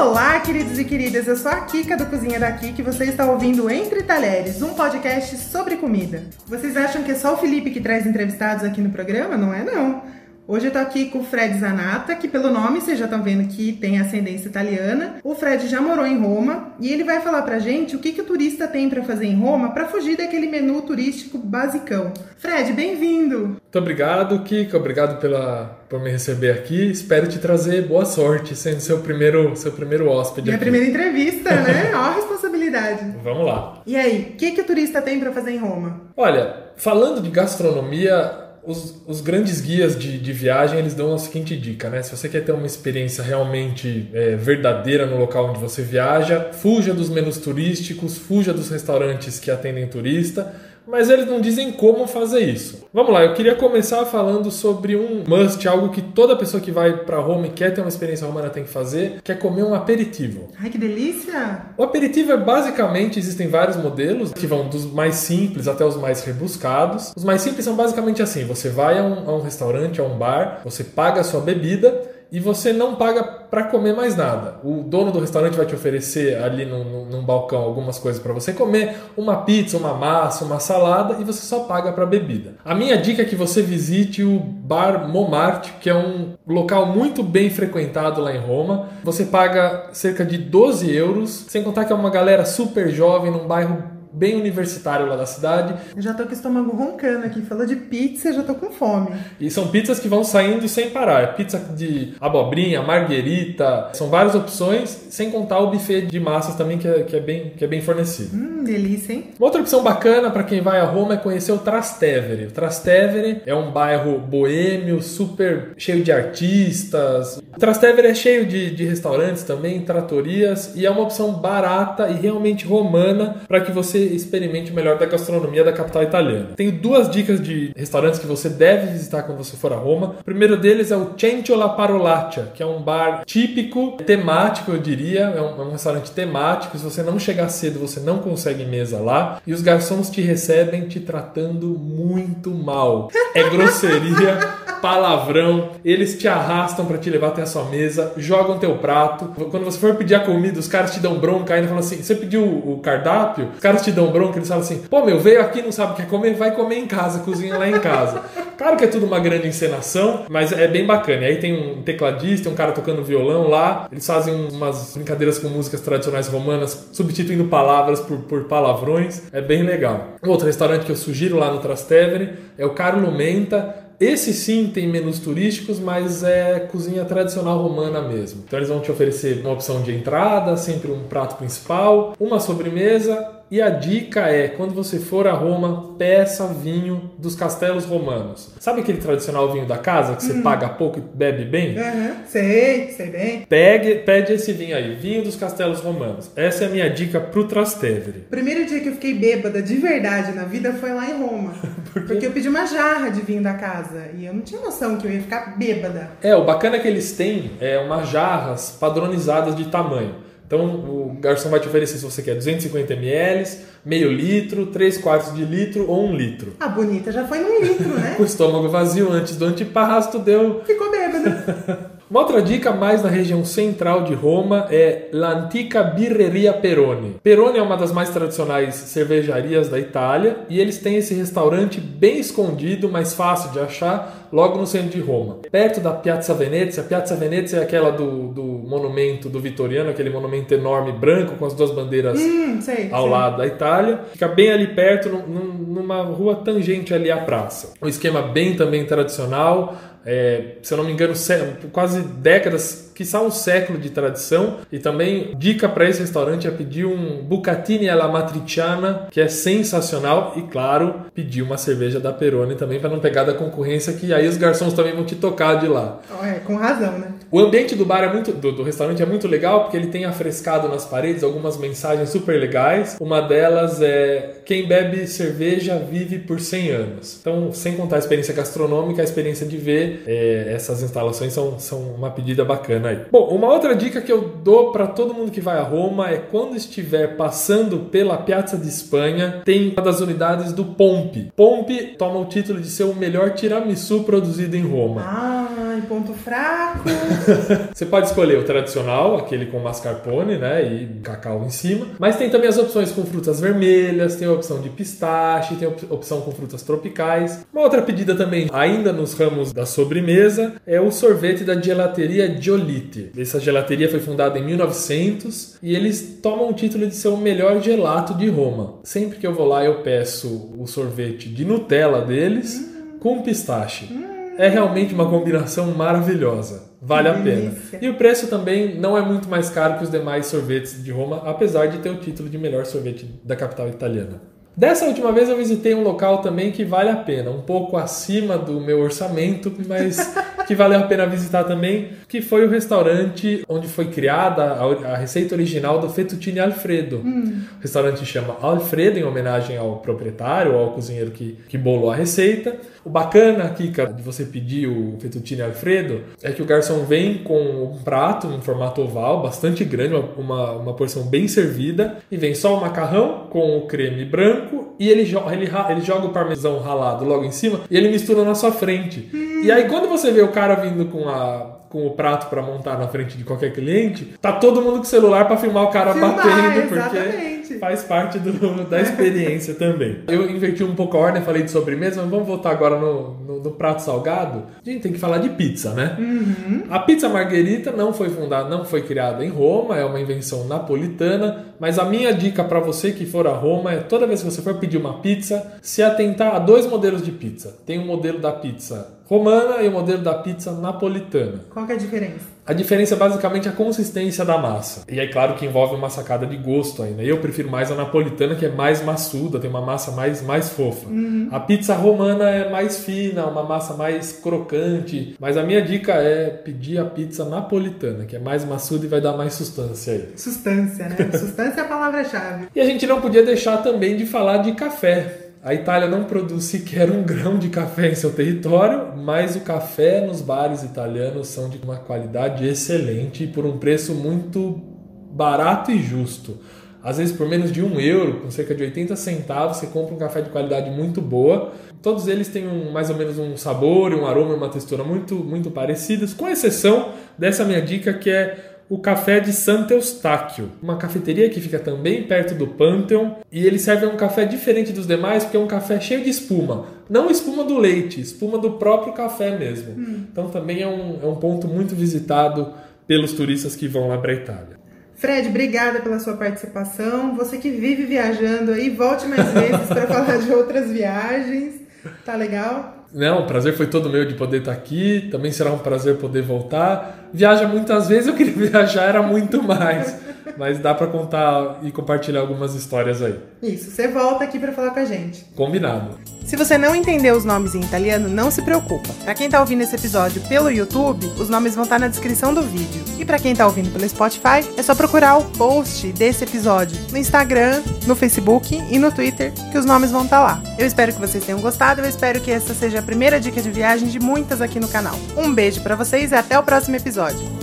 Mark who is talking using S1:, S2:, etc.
S1: Olá, queridos e queridas. Eu sou a Kika do Cozinha daqui que você está ouvindo Entre Talheres, um podcast sobre comida. Vocês acham que é só o Felipe que traz entrevistados aqui no programa? Não é não. Hoje eu tô aqui com o Fred Zanata, que pelo nome vocês já estão vendo que tem ascendência italiana. O Fred já morou em Roma e ele vai falar pra gente o que, que o turista tem para fazer em Roma para fugir daquele menu turístico basicão. Fred, bem-vindo!
S2: Muito obrigado, Kika. Obrigado pela, por me receber aqui. Espero te trazer boa sorte, sendo seu primeiro, seu primeiro hóspede.
S1: Minha
S2: aqui.
S1: primeira entrevista, né? Ó a responsabilidade.
S2: Vamos lá.
S1: E aí, o que, que o turista tem para fazer em Roma?
S2: Olha, falando de gastronomia, os, os, grandes guias de, de, viagem eles dão a seguinte dica, né? Se você quer ter uma experiência realmente é, verdadeira no local onde você viaja, fuja dos menus turísticos, fuja dos restaurantes que atendem turista mas eles não dizem como fazer isso. Vamos lá, eu queria começar falando sobre um must, algo que toda pessoa que vai para Roma e quer ter uma experiência romana tem que fazer, que é comer um aperitivo.
S1: Ai, que delícia!
S2: O aperitivo é basicamente, existem vários modelos, que vão dos mais simples até os mais rebuscados. Os mais simples são basicamente assim, você vai a um, a um restaurante, a um bar, você paga a sua bebida e você não paga para comer mais nada. O dono do restaurante vai te oferecer ali num, num balcão algumas coisas para você comer, uma pizza, uma massa, uma salada e você só paga para bebida. A minha dica é que você visite o Bar Montmartre, que é um local muito bem frequentado lá em Roma. Você paga cerca de 12 euros, sem contar que é uma galera super jovem num bairro bem universitário lá da cidade.
S1: Eu já tô com o estômago roncando aqui. Falou de pizza, já tô com fome.
S2: E são pizzas que vão saindo sem parar. Pizza de abobrinha, marguerita, são várias opções, sem contar o buffet de massas também, que é, que é, bem, que é bem fornecido.
S1: Hum, delícia, hein?
S2: Uma outra opção bacana para quem vai a Roma é conhecer o Trastevere. O Trastevere é um bairro boêmio, super cheio de artistas. O Trastevere é cheio de, de restaurantes também, tratorias, e é uma opção barata e realmente romana para que você experimente o melhor da gastronomia da capital italiana. Tenho duas dicas de restaurantes que você deve visitar quando você for a Roma. O primeiro deles é o Centro La Parolaccia, que é um bar típico, temático, eu diria. É um, é um restaurante temático. Se você não chegar cedo, você não consegue mesa lá. E os garçons te recebem te tratando muito mal. É grosseria, palavrão. Eles te arrastam para te levar até a sua mesa, jogam teu prato. Quando você for pedir a comida, os caras te dão bronca ainda falam assim: você pediu o cardápio? Os caras te dão bronca, eles falam assim: pô, meu, veio aqui, não sabe o que comer, vai comer em casa, cozinha lá em casa. Claro que é tudo uma grande encenação, mas é bem bacana. E aí tem um tecladista, um cara tocando violão lá, eles fazem umas brincadeiras com músicas tradicionais romanas, substituindo palavras por, por palavrões, é bem legal. Outro restaurante que eu sugiro lá no Trastevere é o Carlo Menta esse sim tem menus turísticos, mas é cozinha tradicional romana mesmo. Então eles vão te oferecer uma opção de entrada, sempre um prato principal, uma sobremesa e a dica é, quando você for a Roma, peça vinho dos castelos romanos. Sabe aquele tradicional vinho da casa que você uhum. paga pouco e bebe bem?
S1: Uhum. Sei, sei bem.
S2: Pegue, pede esse vinho aí, vinho dos castelos romanos. Essa é a minha dica pro Trastevere.
S1: Primeiro dia que eu fiquei bêbada de verdade na vida foi lá em Roma. Por porque eu pedi uma jarra de vinho da casa e eu não tinha noção que eu ia ficar bêbada.
S2: É, o bacana é que eles têm é, umas jarras padronizadas de tamanho. Então o garçom vai te oferecer se você quer 250 ml, meio litro, 3 quartos de litro ou um litro.
S1: A bonita já foi num litro, né?
S2: O estômago vazio antes do antiparrasto deu.
S1: Ficou bêbado.
S2: Uma outra dica mais na região central de Roma é l'Antica Birreria Peroni. Peroni é uma das mais tradicionais cervejarias da Itália e eles têm esse restaurante bem escondido, mais fácil de achar, logo no centro de Roma. Perto da Piazza Venezia. Piazza Venezia é aquela do, do monumento do Vitoriano, aquele monumento enorme branco com as duas bandeiras
S1: hum, sei,
S2: ao
S1: sei.
S2: lado da Itália. Fica bem ali perto, numa rua tangente ali à praça. Um esquema bem também tradicional é, se eu não me engano, quase décadas, que um século de tradição. E também, dica para esse restaurante é pedir um bucatini alla matriciana, que é sensacional. E claro, pedir uma cerveja da Peroni também, para não pegar da concorrência, que aí os garçons também vão te tocar de lá.
S1: É, com razão, né?
S2: O ambiente do bar é muito, do, do restaurante é muito legal, porque ele tem afrescado nas paredes algumas mensagens super legais. Uma delas é: quem bebe cerveja vive por 100 anos. Então, sem contar a experiência gastronômica, a experiência de ver é, essas instalações são, são uma pedida bacana aí. Bom, uma outra dica que eu dou para todo mundo que vai a Roma é quando estiver passando pela Piazza de Espanha, tem uma das unidades do Pompe. Pompe toma o título de ser o melhor tiramisu produzido em Roma.
S1: Ah, Ponto fraco.
S2: Você pode escolher o tradicional, aquele com mascarpone, né, e cacau em cima, mas tem também as opções com frutas vermelhas, tem a opção de pistache, tem a opção com frutas tropicais. Uma outra pedida também, ainda nos ramos da sobremesa, é o sorvete da gelateria Giolite. Essa gelateria foi fundada em 1900 e eles tomam o título de ser o melhor gelato de Roma. Sempre que eu vou lá, eu peço o sorvete de Nutella deles hum. com pistache. Hum. É realmente uma combinação maravilhosa. Vale a pena. E o preço também não é muito mais caro que os demais sorvetes de Roma, apesar de ter o título de melhor sorvete da capital italiana. Dessa última vez eu visitei um local também que vale a pena, um pouco acima do meu orçamento, mas que valeu a pena visitar também, que foi o restaurante onde foi criada a, a receita original do fettuccine Alfredo. Hum. O restaurante chama Alfredo em homenagem ao proprietário, ao cozinheiro que, que bolou a receita. O bacana, Kika, de você pedir o fettuccine Alfredo é que o garçom vem com um prato em formato oval, bastante grande, uma, uma porção bem servida, e vem só o macarrão com o creme branco e ele, ele, ele joga o parmesão ralado logo em cima e ele mistura na sua frente. Hum. E aí quando você vê o cara vindo com a com o prato para montar na frente de qualquer cliente, tá todo mundo com o celular para filmar o cara filmar, batendo, porque faz parte do, da experiência também. Eu inverti um pouco a ordem, falei de sobremesa, mas vamos voltar agora no, no, no prato salgado. A gente tem que falar de pizza, né? Uhum. A pizza margherita não foi fundada, não foi criada em Roma, é uma invenção napolitana, mas a minha dica para você que for a Roma é toda vez que você for pedir uma pizza, se atentar a dois modelos de pizza. Tem o um modelo da pizza romana e o modelo da pizza napolitana.
S1: Qual é a diferença?
S2: A diferença é basicamente a consistência da massa. E aí, claro que envolve uma sacada de gosto ainda. Eu prefiro mais a napolitana, que é mais maçuda, tem uma massa mais, mais fofa. Uhum. A pizza romana é mais fina, uma massa mais crocante. Mas a minha dica é pedir a pizza napolitana, que é mais maçuda e vai dar mais sustância aí.
S1: Sustância, né? sustância é a palavra-chave.
S2: E a gente não podia deixar também de falar de café. A Itália não produz sequer um grão de café em seu território, mas o café nos bares italianos são de uma qualidade excelente e por um preço muito barato e justo. Às vezes por menos de um euro, com cerca de 80 centavos, você compra um café de qualidade muito boa. Todos eles têm um, mais ou menos um sabor, um aroma e uma textura muito, muito parecidos, com exceção dessa minha dica que é o café de Santo Eustáquio, uma cafeteria que fica também perto do Pantheon, e ele serve um café diferente dos demais porque é um café cheio de espuma. Não espuma do leite, espuma do próprio café mesmo. Hum. Então também é um, é um ponto muito visitado pelos turistas que vão lá para a Itália.
S1: Fred, obrigada pela sua participação. Você que vive viajando aí, volte mais vezes para falar de outras viagens. Tá legal?
S2: Não, o prazer foi todo meu de poder estar aqui. Também será um prazer poder voltar. Viaja muitas vezes, eu queria viajar, era muito mais. Mas dá para contar e compartilhar algumas histórias aí.
S1: Isso, você volta aqui para falar com a gente.
S2: Combinado.
S1: Se você não entendeu os nomes em italiano, não se preocupa. Para quem tá ouvindo esse episódio pelo YouTube, os nomes vão estar tá na descrição do vídeo. E para quem tá ouvindo pelo Spotify, é só procurar o post desse episódio no Instagram, no Facebook e no Twitter, que os nomes vão estar tá lá. Eu espero que vocês tenham gostado, eu espero que essa seja a primeira dica de viagem de muitas aqui no canal. Um beijo para vocês e até o próximo episódio.